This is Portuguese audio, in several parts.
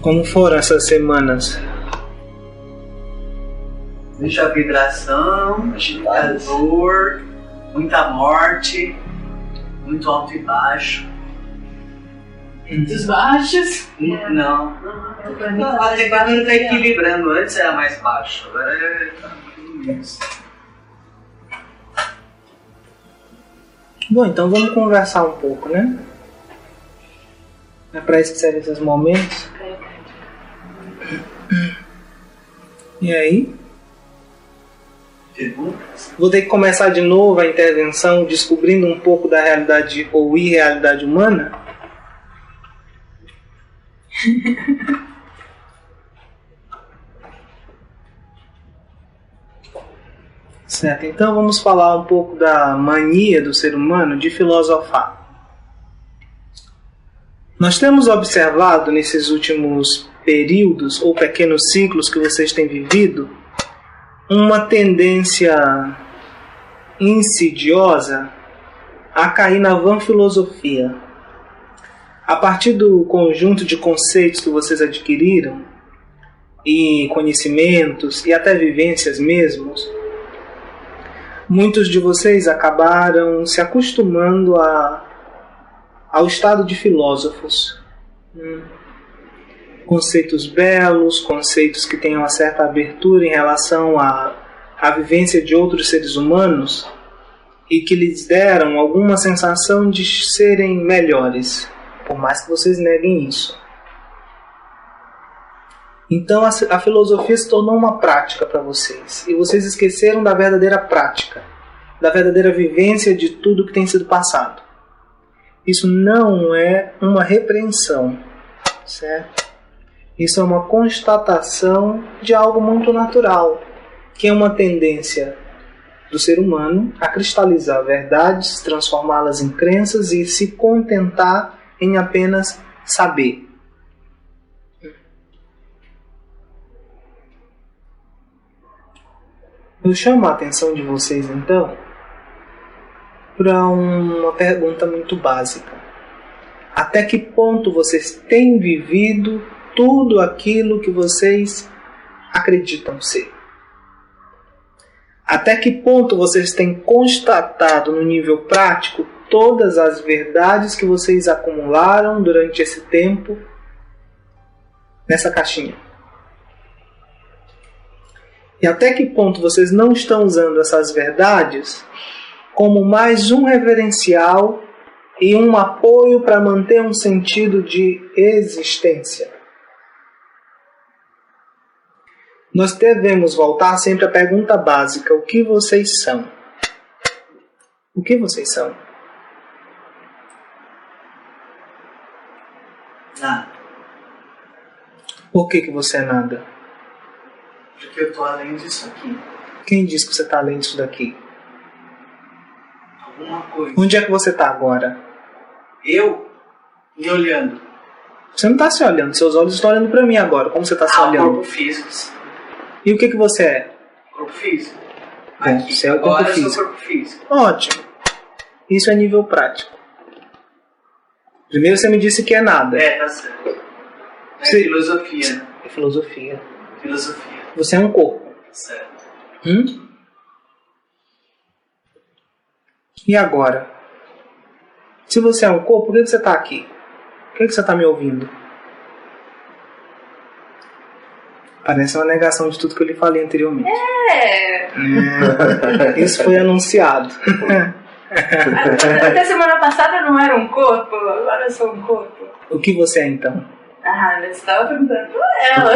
Como foram essas semanas? Muita vibração, muita dor, muita morte, muito alto e baixo. Muitos baixos. Não. Não, até que agora tá equilibrando. Antes era mais baixo, agora é tá menos. Bom, então vamos conversar um pouco, né? É para isso que servem esses momentos. E aí? Vou ter que começar de novo a intervenção descobrindo um pouco da realidade ou irrealidade humana? Certo, então vamos falar um pouco da mania do ser humano de filosofar. Nós temos observado nesses últimos períodos ou pequenos ciclos que vocês têm vivido uma tendência insidiosa a cair na vã filosofia. A partir do conjunto de conceitos que vocês adquiriram, e conhecimentos, e até vivências mesmos, muitos de vocês acabaram se acostumando a, ao estado de filósofos. Hum. Conceitos belos, conceitos que têm uma certa abertura em relação à, à vivência de outros seres humanos e que lhes deram alguma sensação de serem melhores, por mais que vocês neguem isso. Então a, a filosofia se tornou uma prática para vocês e vocês esqueceram da verdadeira prática, da verdadeira vivência de tudo que tem sido passado. Isso não é uma repreensão, certo? Isso é uma constatação de algo muito natural, que é uma tendência do ser humano a cristalizar verdades, transformá-las em crenças e se contentar em apenas saber. Eu chamo a atenção de vocês então para uma pergunta muito básica. Até que ponto vocês têm vivido tudo aquilo que vocês acreditam ser? Até que ponto vocês têm constatado no nível prático todas as verdades que vocês acumularam durante esse tempo nessa caixinha? E até que ponto vocês não estão usando essas verdades como mais um reverencial e um apoio para manter um sentido de existência? Nós devemos voltar sempre à pergunta básica: o que vocês são? O que vocês são? Nada. Por que, que você é nada? Porque eu tô além disso aqui. Quem disse que você está além disso daqui? Alguma coisa. Onde é que você está agora? Eu me olhando. Você não está se olhando, seus olhos estão olhando para mim agora. Como você está se Ah, o olhando? corpo físico. E o que, que você é? Corpo físico. Bom, Aqui. você é o corpo Agora eu sou físico. corpo físico. Ótimo. Isso é nível prático. Primeiro você me disse que é nada. É, tá certo. É Sim. filosofia. né? É filosofia. Filosofia. Você é um corpo. Tá certo. Hum? E agora? Se você é um corpo, por que você está aqui? Por que você está me ouvindo? Parece uma negação de tudo que eu lhe falei anteriormente. É. É, Isso foi anunciado. Até semana passada eu não era um corpo, agora eu sou um corpo. O que você é então? Ah, você estava perguntando pra ela.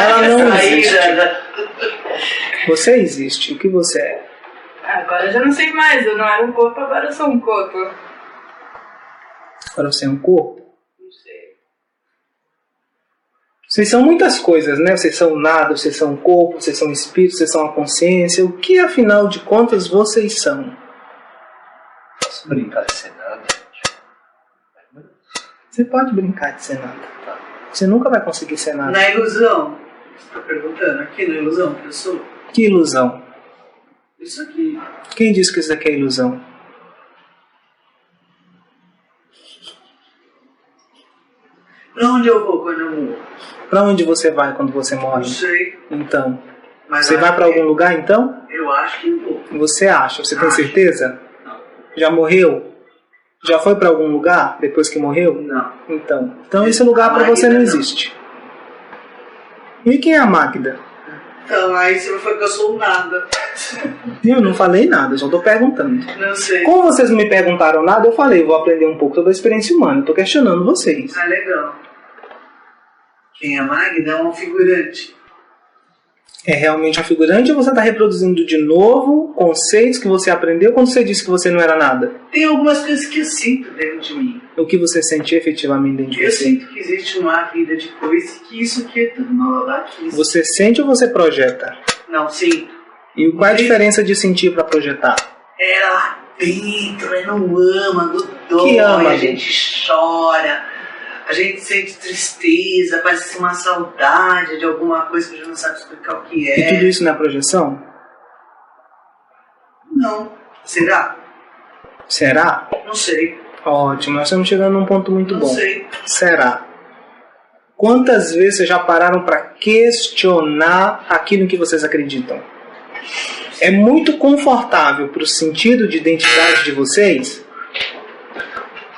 Ela não existe. Você existe. O que você é? Agora eu já não sei mais, eu não era um corpo, agora eu sou um corpo. Agora você é um corpo? Não sei. Vocês são muitas coisas, né? Vocês são nada, vocês são um corpo, vocês são espírito, vocês são a consciência. O que afinal de contas vocês são? Posso brincar de ser nada? Você pode brincar de ser nada. Você nunca vai conseguir ser nada. Na ilusão. Você tá perguntando aqui na ilusão que eu sou? Que ilusão. Isso aqui. Quem disse que isso daqui é ilusão? Pra onde eu vou quando eu morro? Pra onde você vai quando você Não morre? sei. Então, Mas você vai pra que- algum lugar então? Eu acho que vou. Você acha? Você tem Acho. certeza? Não. Já morreu? Já foi pra algum lugar depois que morreu? Não. Então, então esse lugar A pra você não não. existe. E quem é a Magda? Então, aí você foi que eu sou nada. Eu não falei nada, só tô perguntando. Não sei. Como vocês não me perguntaram nada, eu falei, vou aprender um pouco sobre a experiência humana. Eu tô questionando vocês. Ah, legal. Quem é Magda é um figurante. É realmente uma figurante ou você está reproduzindo de novo conceitos que você aprendeu quando você disse que você não era nada? Tem algumas coisas que eu sinto dentro de mim. O que você sente efetivamente dentro de Eu você? sinto que existe uma vida depois e que isso aqui é tudo babaquice. Você sente ou você projeta? Não, sinto. E qual é a diferença de sentir para projetar? É lá dentro, é no âmago, dói, Que âmago? a gente chora, a gente sente tristeza, parece uma saudade de alguma coisa que a gente não sabe explicar o que E tudo é. isso não é projeção? Não. Será? Será? Não sei. Ótimo, nós estamos chegando num ponto muito Não bom. sei. Será? Quantas vezes vocês já pararam para questionar aquilo em que vocês acreditam? É muito confortável para o sentido de identidade de vocês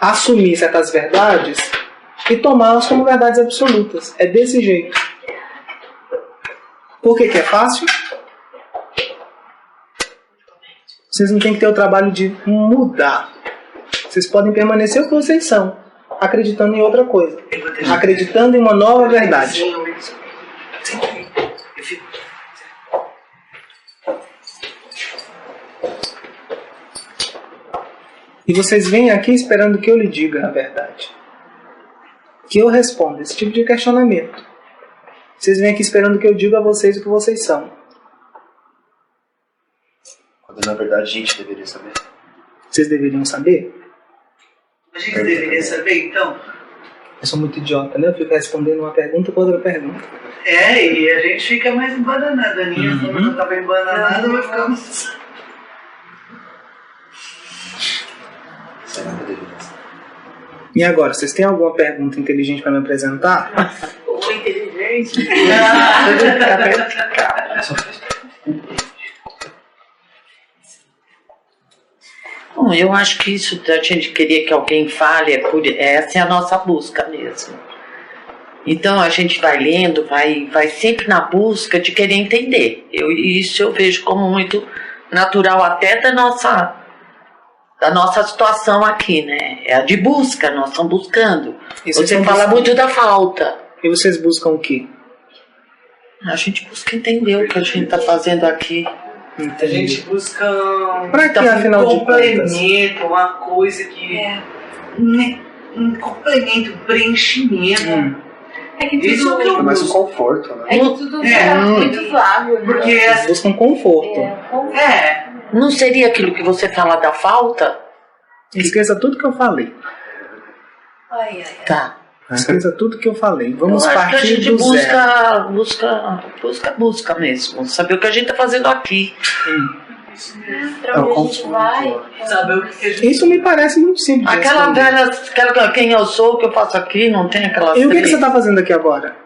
assumir certas verdades e tomá-las como verdades absolutas. É desse jeito. Por que, que é fácil? Vocês não têm que ter o trabalho de mudar. Vocês podem permanecer o que vocês são, acreditando em outra coisa, acreditando em uma nova verdade. E vocês vêm aqui esperando que eu lhe diga a verdade. Que eu responda esse tipo de questionamento. Vocês vêm aqui esperando que eu diga a vocês o que vocês são. Quando na verdade a gente deveria saber. Vocês deveriam saber? A gente deveria saber, então? Eu sou muito idiota, né? Eu fico respondendo uma pergunta com outra pergunta. É, e a gente fica mais embananada. A Aninha, Uhum. quando não tava embananada, vai ficar mais... Será que deveria saber? E agora, vocês têm alguma pergunta inteligente para me apresentar? Ou inteligente. Bom, eu acho que isso da gente querer que alguém fale, é por, essa é a nossa busca mesmo. Então a gente vai lendo, vai, vai sempre na busca de querer entender. Eu, isso eu vejo como muito natural até da nossa, da nossa situação aqui, né? É a de busca, nós estamos buscando. E vocês Você fala buscando- muito da falta. E vocês buscam o quê? A gente busca entender o que a gente está fazendo aqui. A gente busca um, Pra que, Então, afinal de contas? complemento, uma coisa que... É. Um, um complemento, um preenchimento. Hum. É que Isso tudo, que eu É mais um conforto, né? é que tudo É. fica muito vago. né? Porque Vocês essa... buscam conforto. É, como- É, Não seria aquilo que você fala da falta? Esqueça tudo que eu falei. Ai, ai, ai. Tá. Esqueça tudo que eu falei. Vamos eu acho que a partir gente do zero. busca, busca, busca, busca mesmo. Saber o que a gente tá fazendo aqui. Pra onde a gente vai? gente... Isso me parece muito simples. Aquela velha, aquela, quem eu sou, o que eu faço aqui, não tem aquela. E o que, que você está fazendo aqui agora?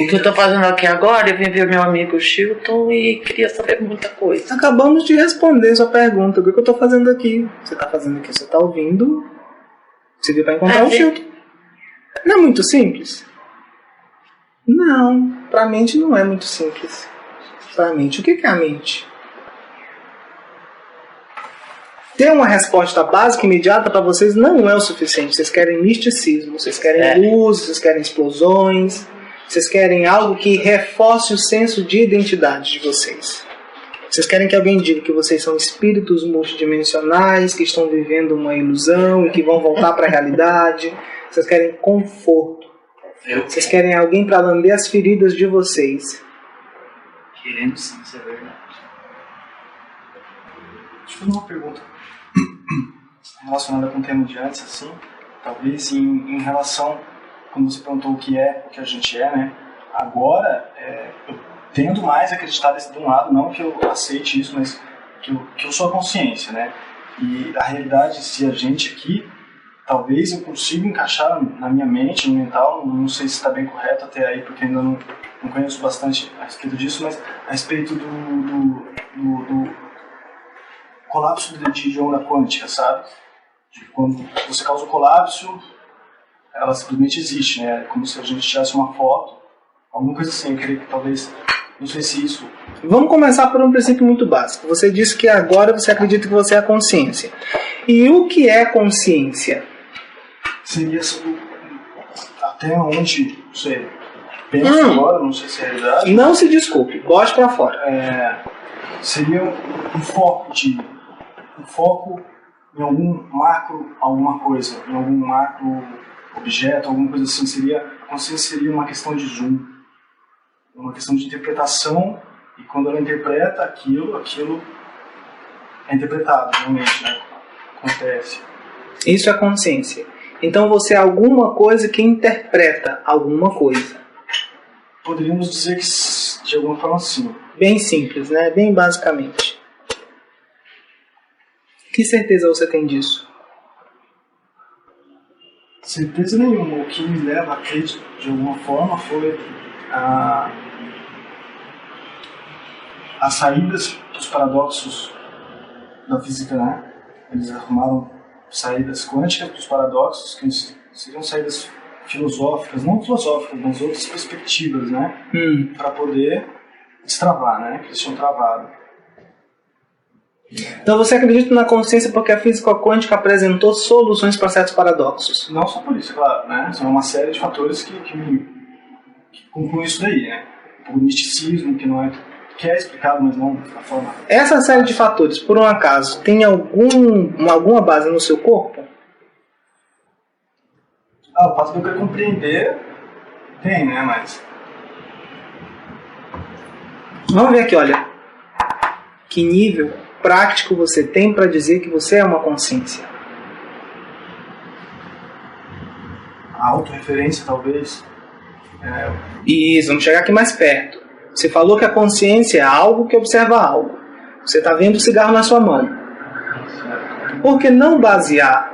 O que eu tô fazendo aqui agora, eu vim ver meu amigo Chilton e queria saber muita coisa. Acabamos de responder sua pergunta. O que, eu estou fazendo aqui? Você está fazendo aqui? Você está ouvindo? Você veio para encontrar É, o. Chilton. Não é muito simples? Não. Para a mente não é muito simples. Para a mente. O que, que é a mente? Ter uma resposta básica imediata para vocês não é o suficiente. Vocês querem misticismo, vocês querem É. luz, vocês querem explosões, vocês querem algo que reforce o senso de identidade de vocês. Vocês querem que alguém diga que vocês são espíritos multidimensionais, que estão vivendo uma ilusão e que vão voltar para a realidade. Vocês querem conforto. Eu Vocês querem alguém para lamber as feridas de vocês. querendo sim, isso é verdade. Deixa eu fazer uma pergunta relacionada com o tema de antes, assim, talvez em, em relação, quando você perguntou o que é, o que a gente é, né? Agora, é, eu tendo mais a acreditar desse, de um lado, não que eu aceite isso, mas que eu, que eu sou a consciência, né? E a realidade, se a gente aqui, talvez eu consiga encaixar na minha mente, no mental, não sei se está bem correto até aí, porque ainda não, não conheço bastante a respeito disso, mas a respeito do, do, do, do colapso de, de onda quântica, sabe? De quando você causa o colapso, ela simplesmente existe, né? É como se a gente tirasse uma foto, alguma coisa assim. Eu queria que talvez, não sei se isso. Vamos começar por um princípio muito básico. Você disse que agora você acredita que você é a consciência. E o que é consciência? Seria até onde, não sei, penso Hum. agora, não sei se é realidade. Não se desculpe, bote pra fora. é, seria um foco de um foco em algum macro alguma coisa, em algum macro objeto, alguma coisa assim. Seria a consciência seria uma questão de zoom, uma questão de interpretação e quando ela interpreta aquilo, aquilo é interpretado realmente, né? Acontece. Isso é consciência. Então você é alguma coisa que interpreta alguma coisa. Poderíamos dizer que de alguma forma sim. Bem simples, né? Bem basicamente. Que certeza você tem disso? Certeza nenhuma. O que me leva a crer de alguma forma foi a, as saídas dos paradoxos da física, né? Eles arrumaram saídas quânticas dos paradoxos, que seriam saídas filosóficas, não filosóficas, mas outras perspectivas, né? Hum. Para poder destravar, né? Que eles tinham travado. Então você acredita na consciência porque a física quântica apresentou soluções para certos paradoxos. Não só por isso, claro, né? São uma série de fatores que, que, que concluem isso daí, né? O misticismo, que não é que é explicado, mas não da forma. Essa série de fatores, por um acaso, tem algum, alguma base no seu corpo? Ah, o fato de eu querer compreender tem, né? Mas Vamos ver aqui, olha. Que nível prático você tem para dizer que você é uma consciência? a autorreferência, talvez. É, Isso, vamos chegar aqui mais perto. Você falou que a consciência é algo que observa algo. Você está vendo o cigarro na sua mão. Por que não basear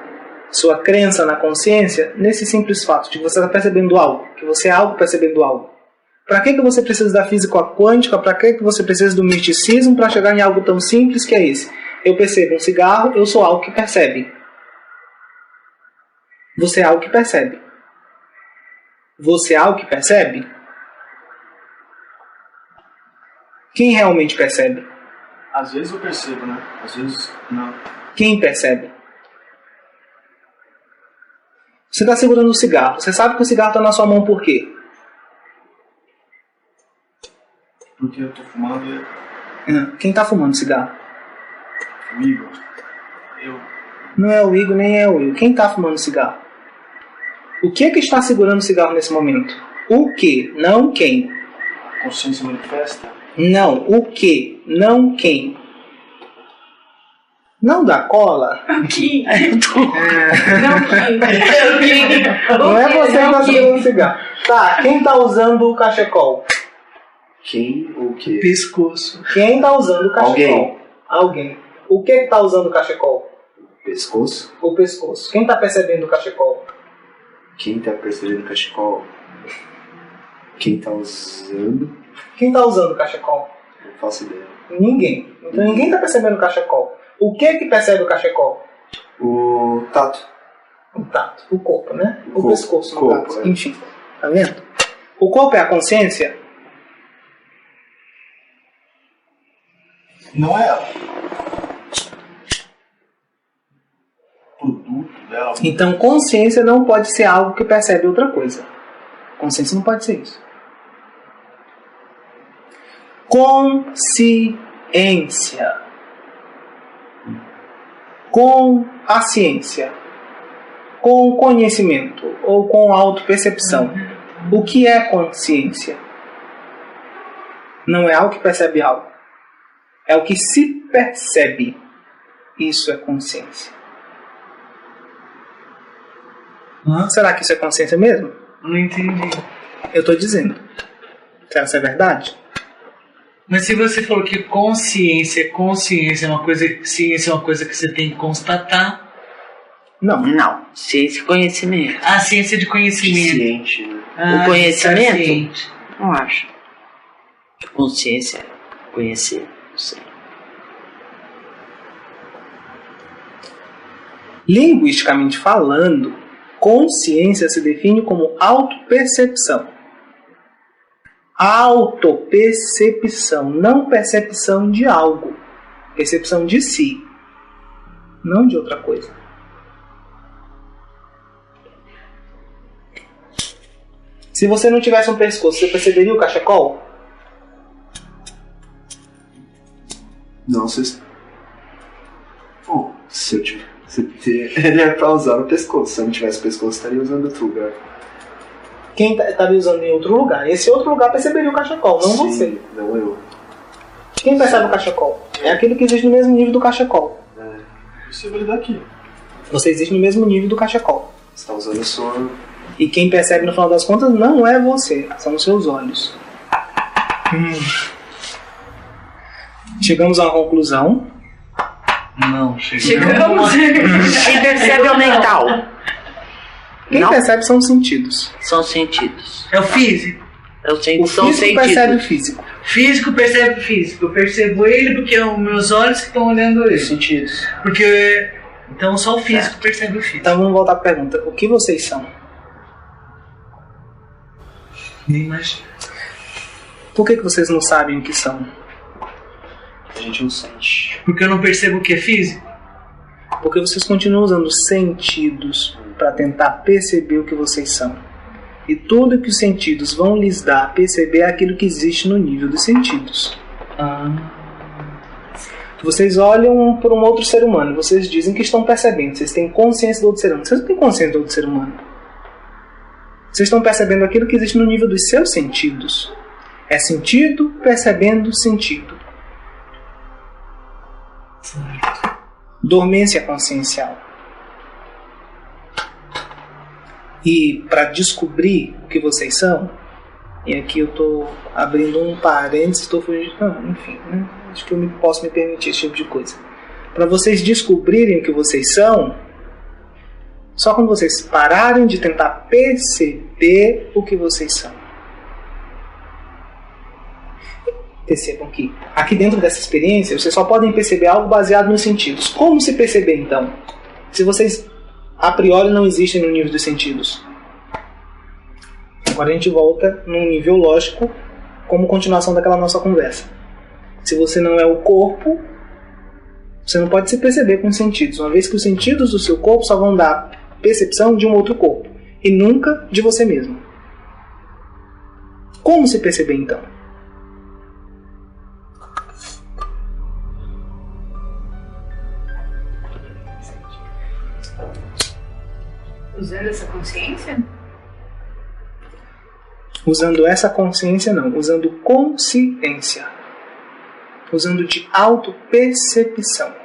sua crença na consciência nesse simples fato de que você está percebendo algo, que você é algo percebendo algo? Para que, que você precisa da física quântica? Para que, que você precisa do misticismo para chegar em algo tão simples que é esse? Eu percebo um cigarro, eu sou algo que percebe. Você é algo que percebe. Você é algo que percebe? Quem realmente percebe? às vezes eu percebo, né? Às vezes não. Quem percebe? Você está segurando o cigarro. Você sabe que o cigarro está na sua mão por quê? Porque eu tô fumando e Ah, Quem está fumando cigarro? o Igor. Eu. Não é o Igor nem é o Will. Quem está fumando cigarro? O que é que está segurando o cigarro nesse momento? O que, não quem. A consciência manifesta. Não, o que, não quem. Não dá cola. Aqui. É, Não, aqui. não é você que está segurando o cigarro. Tá, quem está usando o cachecol? Quem ou o quê? Pescoço. Quem está usando o cachecol? Alguém. Alguém. O que está usando o cachecol? Pescoço? O pescoço. Quem está percebendo o cachecol? Quem tá percebendo o cachecol? Quem tá usando? Quem está usando o cachecol? Não faço ideia. Ninguém. Então ninguém está percebendo o cachecol. O que que percebe o cachecol? O tato. O tato. O corpo, né? O, O corpo. pescoço, no Corpo, caso. é. Enfim. Tá vendo? O corpo é a consciência? Não é ela. Produto dela. Então consciência não pode ser algo que percebe outra coisa. Consciência não pode ser isso. Consciência. Com a ciência. Com conhecimento ou com autopercepção. O que é consciência? Não é algo que percebe algo. É o que se percebe. Isso é consciência. Será que isso é consciência mesmo? Não entendi. Eu tô dizendo. Será que isso é verdade? Mas se você falou que consciência, consciência é uma coisa, ciência é uma coisa que você tem que constatar, Não. Não, ciência e conhecimento. a ciência de conhecimento. Ciente, né? Ah, conhecimento? estar ciente. Não acho. Consciência, conhecer, sei. Linguisticamente falando, consciência se define como autopercepção. Autopercepção, não percepção de algo, percepção de si, não de outra coisa. Se você não tivesse um pescoço, você perceberia o cachecol? Não, vocês. Pô, se eu tivesse. Ele é pra usar no pescoço. Se eu não tivesse pescoço, estaria usando outro lugar. Quem tá- estaria usando em outro lugar? Esse outro lugar perceberia o cachecol, não Sim, você. Não eu. Quem percebe o cachecol? É aquele que existe no mesmo nível do cachecol. É daqui. Você existe no mesmo nível do cachecol. Você tá usando a sua. E quem percebe no final das contas não é você, são os seus olhos. Chegamos a uma conclusão. Não, chegamos. Chegamos. Quem percebe é o mental. Quem Não. percebe são os sentidos. São sentidos. É o físico. É o sen- O são físico sentidos. percebe o físico. Físico percebe físico. Eu percebo ele porque é os meus olhos que estão olhando ele. Sentidos. Porque. Então só o físico percebe o físico. Então vamos voltar à pergunta. O que vocês são? Nem imagino. Por que, que vocês não sabem o que são? Gente não sente. Porque eu não percebo o que é físico. Porque vocês continuam usando sentidos para tentar perceber o que vocês são. E tudo que os sentidos vão lhes dar a perceber é aquilo que existe no nível dos sentidos. Vocês olham para um outro ser humano, vocês dizem que estão percebendo, vocês têm consciência do outro ser humano. Vocês não têm consciência do outro ser humano. Vocês estão percebendo aquilo que existe no nível dos seus sentidos. É sentido percebendo sentido. Dormência consciencial. E para descobrir o que vocês são, e aqui eu estou abrindo um parênteses, estou fugindo. Ah, enfim, né? acho que eu me, posso me permitir esse tipo de coisa. Para vocês descobrirem o que vocês são, só quando vocês pararem de tentar perceber o que vocês são. Percebam que aqui dentro dessa experiência vocês só podem perceber algo baseado nos sentidos. Como se perceber então? Se vocês a priori não existem no nível dos sentidos. Agora a gente volta num nível lógico, como continuação daquela nossa conversa. Se você não é o corpo, você não pode se perceber com os sentidos, uma vez que os sentidos do seu corpo só vão dar percepção de um outro corpo e nunca de você mesmo. Como se perceber então? Usando essa consciência? Usando essa consciência, não, usando consciência. Usando de autopercepção.